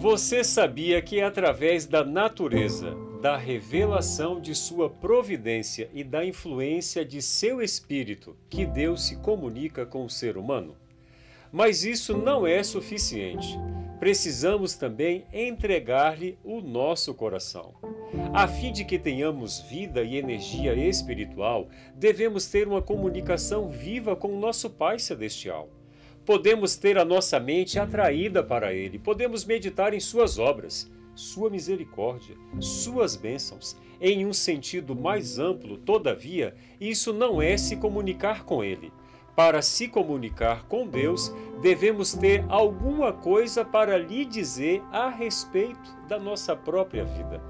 Você sabia que é através da natureza, da revelação de sua providência e da influência de seu espírito que Deus se comunica com o ser humano? Mas isso não é suficiente. Precisamos também entregar-lhe o nosso coração. A fim de que tenhamos vida e energia espiritual, devemos ter uma comunicação viva com o nosso Pai Celestial podemos ter a nossa mente atraída para Ele, podemos meditar em Suas obras, Sua misericórdia, Suas bênçãos. Em um sentido mais amplo, todavia, isso não é se comunicar com Ele. Para se comunicar com Deus, devemos ter alguma coisa para lhe dizer a respeito da nossa própria vida.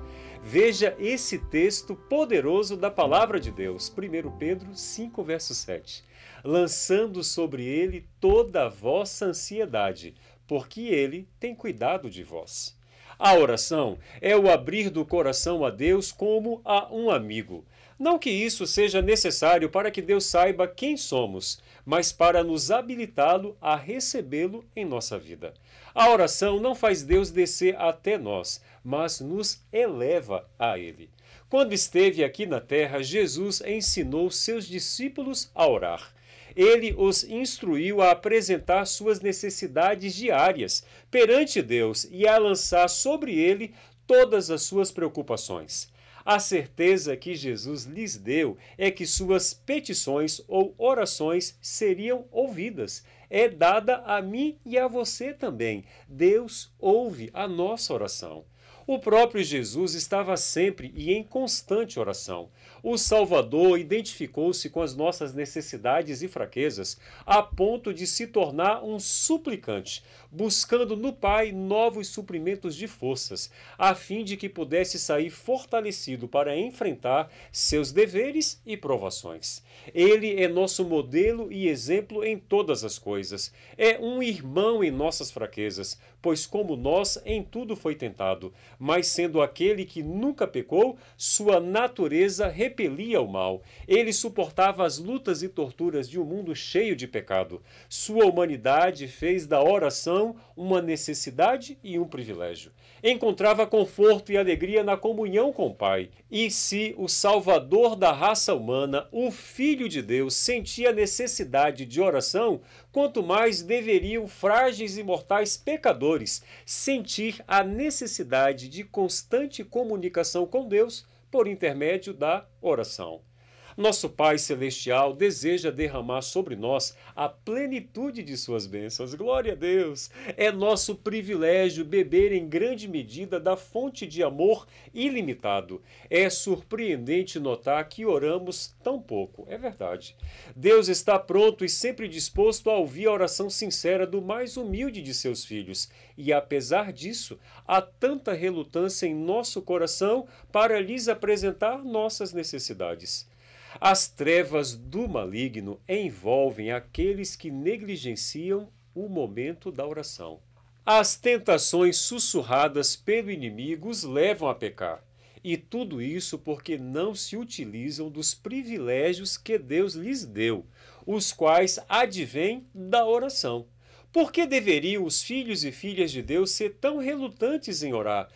Veja esse texto poderoso da palavra de Deus, 1 Pedro 5, verso 7 lançando sobre ele toda a vossa ansiedade, porque ele tem cuidado de vós. A oração é o abrir do coração a Deus como a um amigo. Não que isso seja necessário para que Deus saiba quem somos, mas para nos habilitá-lo a recebê-lo em nossa vida. A oração não faz Deus descer até nós, mas nos eleva a Ele. Quando esteve aqui na terra, Jesus ensinou seus discípulos a orar ele os instruiu a apresentar suas necessidades diárias perante Deus e a lançar sobre ele todas as suas preocupações. A certeza que Jesus lhes deu é que suas petições ou orações seriam ouvidas. É dada a mim e a você também. Deus ouve a nossa oração. O próprio Jesus estava sempre e em constante oração. O Salvador identificou-se com as nossas necessidades e fraquezas, a ponto de se tornar um suplicante, buscando no Pai novos suprimentos de forças, a fim de que pudesse sair fortalecido para enfrentar seus deveres e provações. Ele é nosso modelo e exemplo em todas as coisas. É um irmão em nossas fraquezas, pois, como nós, em tudo foi tentado, mas sendo aquele que nunca pecou, sua natureza repelia o mal. Ele suportava as lutas e torturas de um mundo cheio de pecado. Sua humanidade fez da oração uma necessidade e um privilégio. Encontrava conforto e alegria na comunhão com o Pai. E se o Salvador da raça humana, o Filho de Deus, sentia necessidade de oração, quanto mais deveriam frágeis e mortais pecadores sentir a necessidade de constante comunicação com Deus por intermédio da oração. Nosso Pai Celestial deseja derramar sobre nós a plenitude de suas bênçãos. Glória a Deus! É nosso privilégio beber em grande medida da fonte de amor ilimitado. É surpreendente notar que oramos tão pouco. É verdade. Deus está pronto e sempre disposto a ouvir a oração sincera do mais humilde de seus filhos. E apesar disso, há tanta relutância em nosso coração para lhes apresentar nossas necessidades. As trevas do maligno envolvem aqueles que negligenciam o momento da oração. As tentações sussurradas pelo inimigo os levam a pecar. E tudo isso porque não se utilizam dos privilégios que Deus lhes deu, os quais advêm da oração. Por que deveriam os filhos e filhas de Deus ser tão relutantes em orar,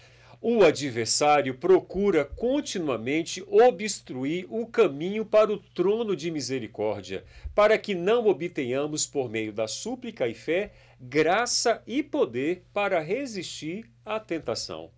o adversário procura continuamente obstruir o caminho para o trono de misericórdia, para que não obtenhamos, por meio da súplica e fé, graça e poder para resistir à tentação.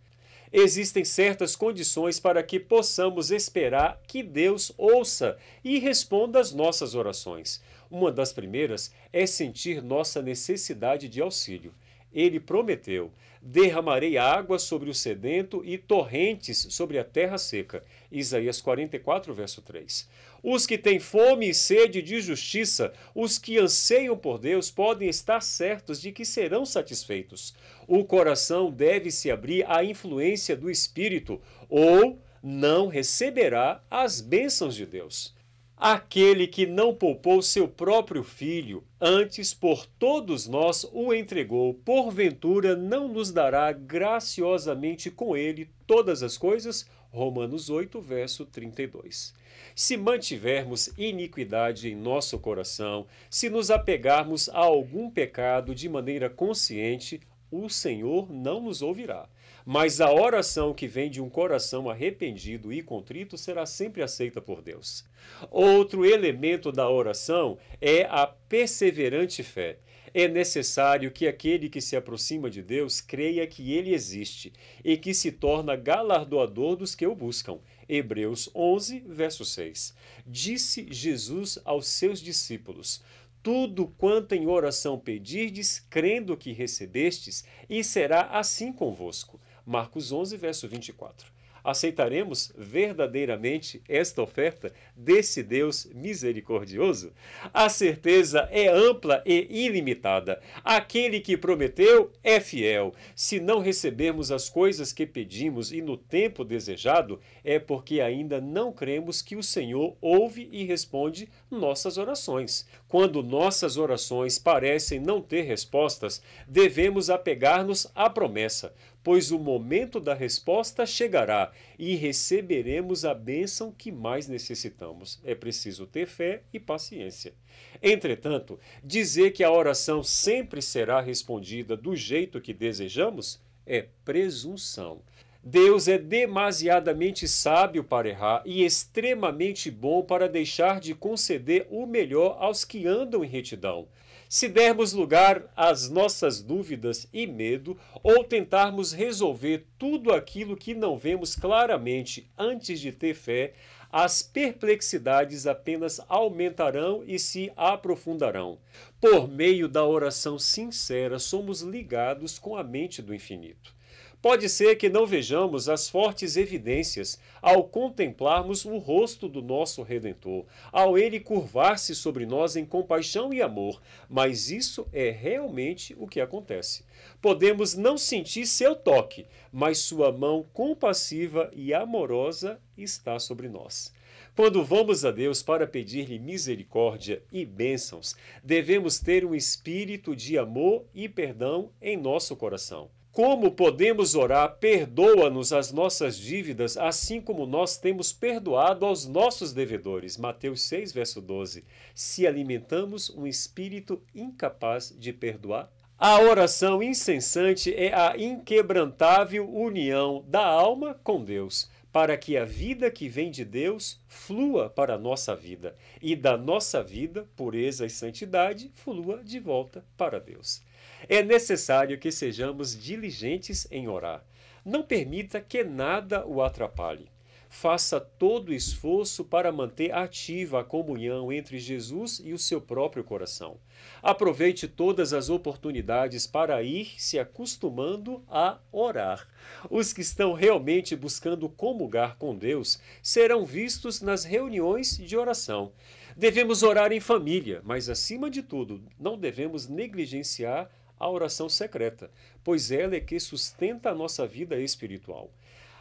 Existem certas condições para que possamos esperar que Deus ouça e responda às nossas orações. Uma das primeiras é sentir nossa necessidade de auxílio. Ele prometeu: derramarei água sobre o sedento e torrentes sobre a terra seca. Isaías 44, verso 3. Os que têm fome e sede de justiça, os que anseiam por Deus, podem estar certos de que serão satisfeitos. O coração deve se abrir à influência do Espírito, ou não receberá as bênçãos de Deus. Aquele que não poupou seu próprio filho, antes por todos nós o entregou, porventura não nos dará graciosamente com ele todas as coisas? Romanos 8, verso 32. Se mantivermos iniquidade em nosso coração, se nos apegarmos a algum pecado de maneira consciente, o Senhor não nos ouvirá. Mas a oração que vem de um coração arrependido e contrito será sempre aceita por Deus. Outro elemento da oração é a perseverante fé. É necessário que aquele que se aproxima de Deus creia que ele existe e que se torna galardoador dos que o buscam. Hebreus 11, verso 6. Disse Jesus aos seus discípulos: tudo quanto em oração pedirdes, crendo que recebestes, e será assim convosco. Marcos 11, verso 24. Aceitaremos verdadeiramente esta oferta desse Deus misericordioso? A certeza é ampla e ilimitada. Aquele que prometeu é fiel. Se não recebermos as coisas que pedimos e no tempo desejado, é porque ainda não cremos que o Senhor ouve e responde nossas orações. Quando nossas orações parecem não ter respostas, devemos apegar-nos à promessa pois o momento da resposta chegará e receberemos a bênção que mais necessitamos. É preciso ter fé e paciência. Entretanto, dizer que a oração sempre será respondida do jeito que desejamos é presunção. Deus é demasiadamente sábio para errar e extremamente bom para deixar de conceder o melhor aos que andam em retidão. Se dermos lugar às nossas dúvidas e medo, ou tentarmos resolver tudo aquilo que não vemos claramente antes de ter fé, as perplexidades apenas aumentarão e se aprofundarão. Por meio da oração sincera, somos ligados com a mente do infinito. Pode ser que não vejamos as fortes evidências ao contemplarmos o rosto do nosso Redentor, ao ele curvar-se sobre nós em compaixão e amor, mas isso é realmente o que acontece. Podemos não sentir seu toque, mas sua mão compassiva e amorosa está sobre nós. Quando vamos a Deus para pedir-lhe misericórdia e bênçãos, devemos ter um espírito de amor e perdão em nosso coração. Como podemos orar, perdoa-nos as nossas dívidas, assim como nós temos perdoado aos nossos devedores. Mateus 6, verso 12. Se alimentamos um espírito incapaz de perdoar? A oração incessante é a inquebrantável união da alma com Deus, para que a vida que vem de Deus flua para a nossa vida e da nossa vida, pureza e santidade, flua de volta para Deus. É necessário que sejamos diligentes em orar. Não permita que nada o atrapalhe. Faça todo o esforço para manter ativa a comunhão entre Jesus e o seu próprio coração. Aproveite todas as oportunidades para ir se acostumando a orar. Os que estão realmente buscando comungar com Deus serão vistos nas reuniões de oração. Devemos orar em família, mas acima de tudo, não devemos negligenciar a oração secreta, pois ela é que sustenta a nossa vida espiritual.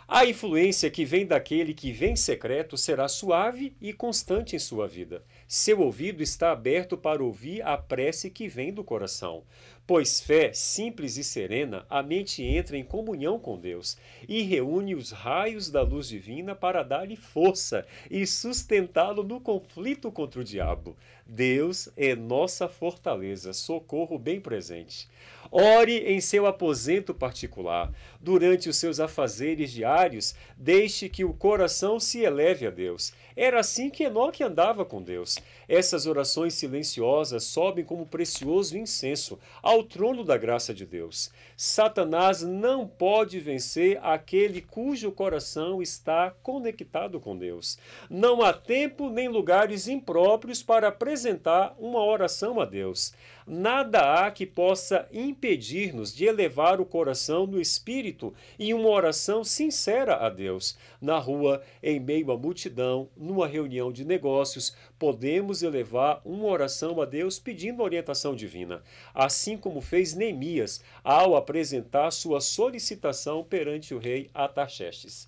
A influência que vem daquele que vem secreto será suave e constante em sua vida. Seu ouvido está aberto para ouvir a prece que vem do coração. Pois fé simples e serena, a mente entra em comunhão com Deus e reúne os raios da luz divina para dar-lhe força e sustentá-lo no conflito contra o diabo. Deus é nossa fortaleza, socorro bem presente. Ore em seu aposento particular. Durante os seus afazeres diários, deixe que o coração se eleve a Deus. Era assim que Enoque andava com Deus. Essas orações silenciosas sobem como precioso incenso ao trono da graça de Deus. Satanás não pode vencer aquele cujo coração está conectado com Deus. Não há tempo nem lugares impróprios para apresentar uma oração a Deus. Nada há que possa impedir-nos de elevar o coração no espírito em uma oração sincera a Deus. Na rua, em meio à multidão, numa reunião de negócios, podemos elevar uma oração a Deus pedindo orientação divina, assim como fez Neemias ao apresentar sua solicitação perante o rei Ataxerxes.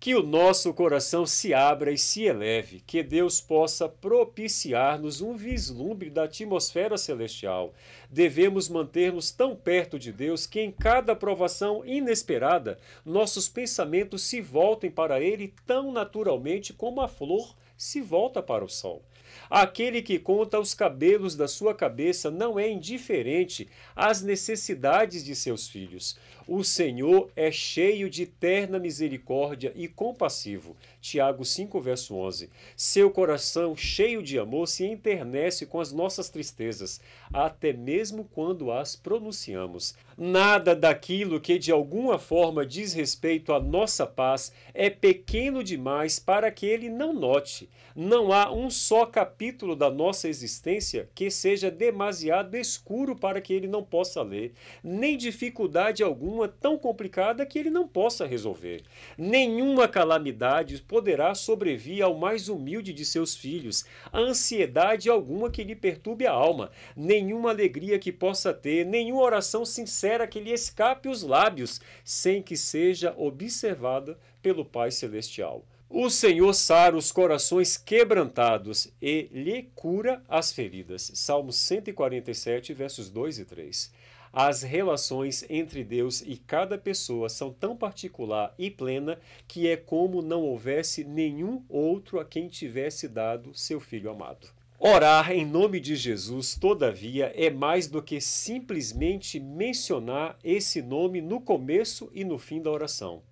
Que o nosso coração se abra e se eleve, que Deus possa propiciar-nos um vislumbre da atmosfera celestial. Devemos manter-nos tão perto de Deus que em cada provação inesperada nossos pensamentos se voltem para Ele tão naturalmente como a flor se volta para o sol. Aquele que conta os cabelos da sua cabeça não é indiferente às necessidades de seus filhos. O Senhor é cheio de terna misericórdia e compassivo. Tiago 5, verso 11. Seu coração, cheio de amor, se enternece com as nossas tristezas, até mesmo quando as pronunciamos. Nada daquilo que de alguma forma diz respeito à nossa paz é pequeno demais para que ele não note. Não há um só capítulo da nossa existência que seja demasiado escuro para que ele não possa ler, nem dificuldade alguma tão complicada que ele não possa resolver. Nenhuma calamidade poderá sobrevir ao mais humilde de seus filhos, ansiedade alguma que lhe perturbe a alma, nenhuma alegria que possa ter, nenhuma oração sincera que lhe escape os lábios, sem que seja observada pelo Pai Celestial. O Senhor sara os corações quebrantados e lhe cura as feridas. Salmo 147, versos 2 e 3. As relações entre Deus e cada pessoa são tão particular e plena que é como não houvesse nenhum outro a quem tivesse dado seu filho amado. Orar em nome de Jesus, todavia, é mais do que simplesmente mencionar esse nome no começo e no fim da oração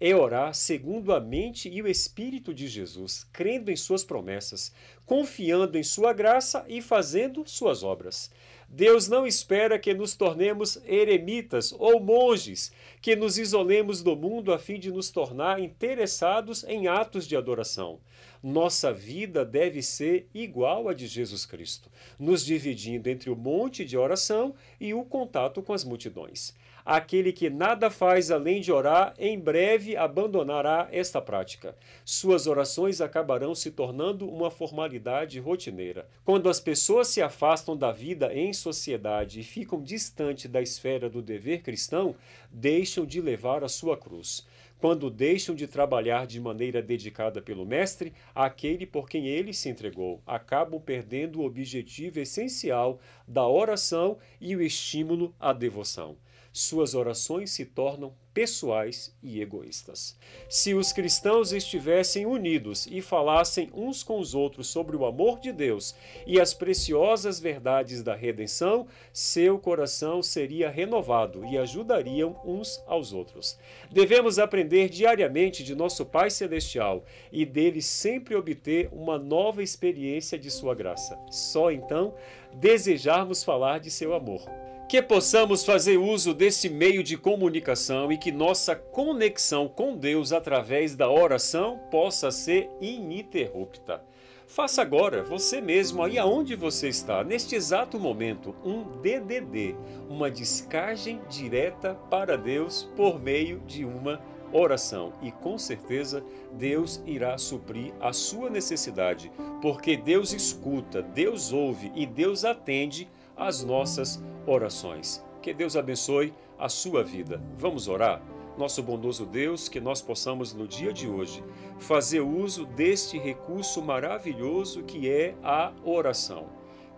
é orar segundo a mente e o Espírito de Jesus, crendo em suas promessas, confiando em sua graça e fazendo suas obras. Deus não espera que nos tornemos eremitas ou monges, que nos isolemos do mundo a fim de nos tornar interessados em atos de adoração. Nossa vida deve ser igual à de Jesus Cristo, nos dividindo entre o monte de oração e o contato com as multidões. Aquele que nada faz além de orar, em breve abandonará esta prática. Suas orações acabarão se tornando uma formalidade rotineira. Quando as pessoas se afastam da vida em sociedade e ficam distante da esfera do dever cristão, deixam de levar a sua cruz quando deixam de trabalhar de maneira dedicada pelo Mestre, aquele por quem ele se entregou, acabam perdendo o objetivo essencial da oração e o estímulo à devoção suas orações se tornam pessoais e egoístas. Se os cristãos estivessem unidos e falassem uns com os outros sobre o amor de Deus e as preciosas verdades da redenção, seu coração seria renovado e ajudariam uns aos outros. Devemos aprender diariamente de nosso Pai Celestial e dele sempre obter uma nova experiência de sua graça. Só então desejarmos falar de seu amor que possamos fazer uso desse meio de comunicação e que nossa conexão com Deus através da oração possa ser ininterrupta. Faça agora, você mesmo, aí aonde você está, neste exato momento, um DDD, uma descagem direta para Deus por meio de uma oração. E com certeza Deus irá suprir a sua necessidade, porque Deus escuta, Deus ouve e Deus atende as nossas orações. Que Deus abençoe a sua vida. Vamos orar? Nosso bondoso Deus, que nós possamos no dia de hoje fazer uso deste recurso maravilhoso que é a oração.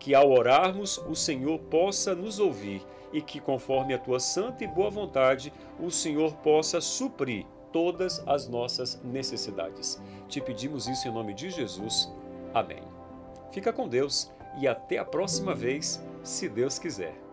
Que ao orarmos, o Senhor possa nos ouvir e que, conforme a tua santa e boa vontade, o Senhor possa suprir todas as nossas necessidades. Te pedimos isso em nome de Jesus. Amém. Fica com Deus e até a próxima vez se Deus quiser.